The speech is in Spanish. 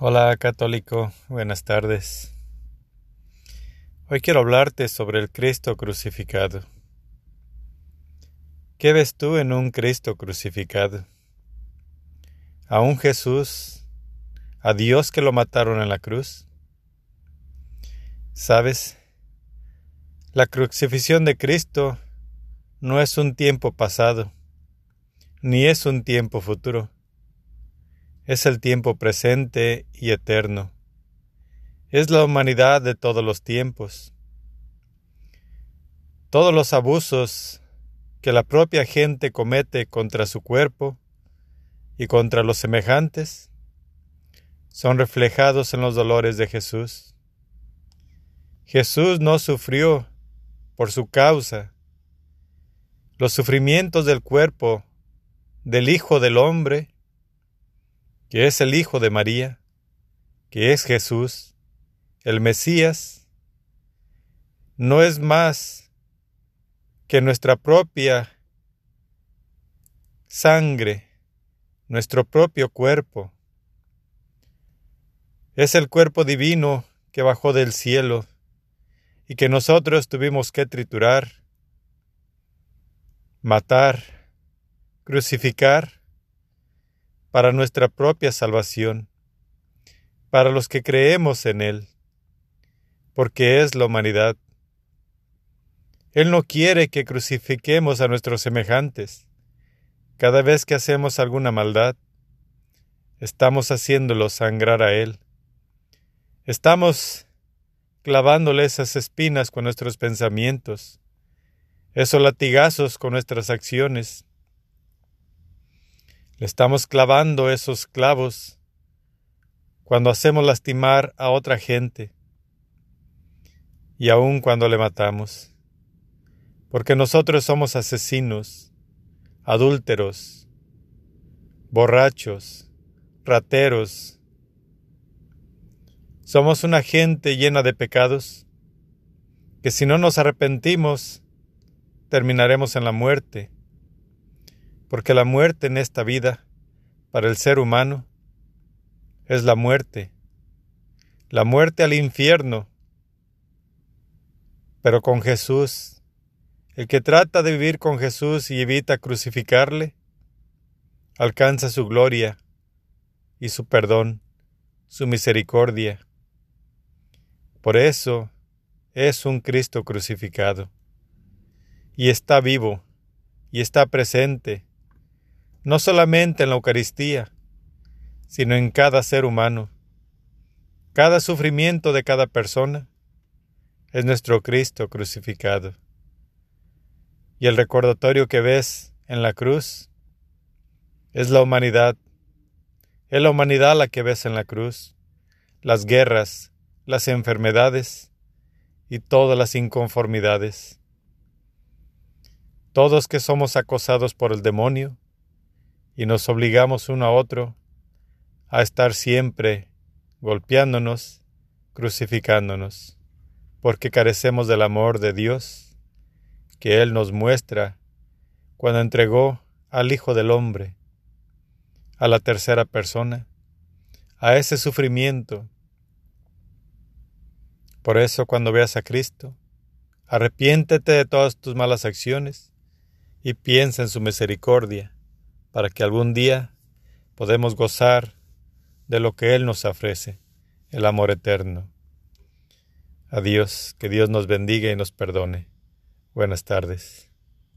Hola católico, buenas tardes. Hoy quiero hablarte sobre el Cristo crucificado. ¿Qué ves tú en un Cristo crucificado? ¿A un Jesús, a Dios que lo mataron en la cruz? ¿Sabes? La crucifixión de Cristo no es un tiempo pasado, ni es un tiempo futuro es el tiempo presente y eterno. Es la humanidad de todos los tiempos. Todos los abusos que la propia gente comete contra su cuerpo y contra los semejantes son reflejados en los dolores de Jesús. Jesús no sufrió por su causa los sufrimientos del cuerpo del Hijo del Hombre que es el Hijo de María, que es Jesús, el Mesías, no es más que nuestra propia sangre, nuestro propio cuerpo. Es el cuerpo divino que bajó del cielo y que nosotros tuvimos que triturar, matar, crucificar para nuestra propia salvación, para los que creemos en Él, porque es la humanidad. Él no quiere que crucifiquemos a nuestros semejantes. Cada vez que hacemos alguna maldad, estamos haciéndolo sangrar a Él. Estamos clavándole esas espinas con nuestros pensamientos, esos latigazos con nuestras acciones, le estamos clavando esos clavos cuando hacemos lastimar a otra gente y aun cuando le matamos. Porque nosotros somos asesinos, adúlteros, borrachos, rateros. Somos una gente llena de pecados que si no nos arrepentimos terminaremos en la muerte porque la muerte en esta vida, para el ser humano, es la muerte, la muerte al infierno. Pero con Jesús, el que trata de vivir con Jesús y evita crucificarle, alcanza su gloria y su perdón, su misericordia. Por eso es un Cristo crucificado, y está vivo, y está presente, no solamente en la Eucaristía, sino en cada ser humano. Cada sufrimiento de cada persona es nuestro Cristo crucificado. Y el recordatorio que ves en la cruz es la humanidad. Es la humanidad la que ves en la cruz. Las guerras, las enfermedades y todas las inconformidades. Todos que somos acosados por el demonio, y nos obligamos uno a otro a estar siempre golpeándonos, crucificándonos, porque carecemos del amor de Dios que Él nos muestra cuando entregó al Hijo del Hombre, a la tercera persona, a ese sufrimiento. Por eso cuando veas a Cristo, arrepiéntete de todas tus malas acciones y piensa en su misericordia para que algún día podamos gozar de lo que Él nos ofrece, el amor eterno. Adiós, que Dios nos bendiga y nos perdone. Buenas tardes.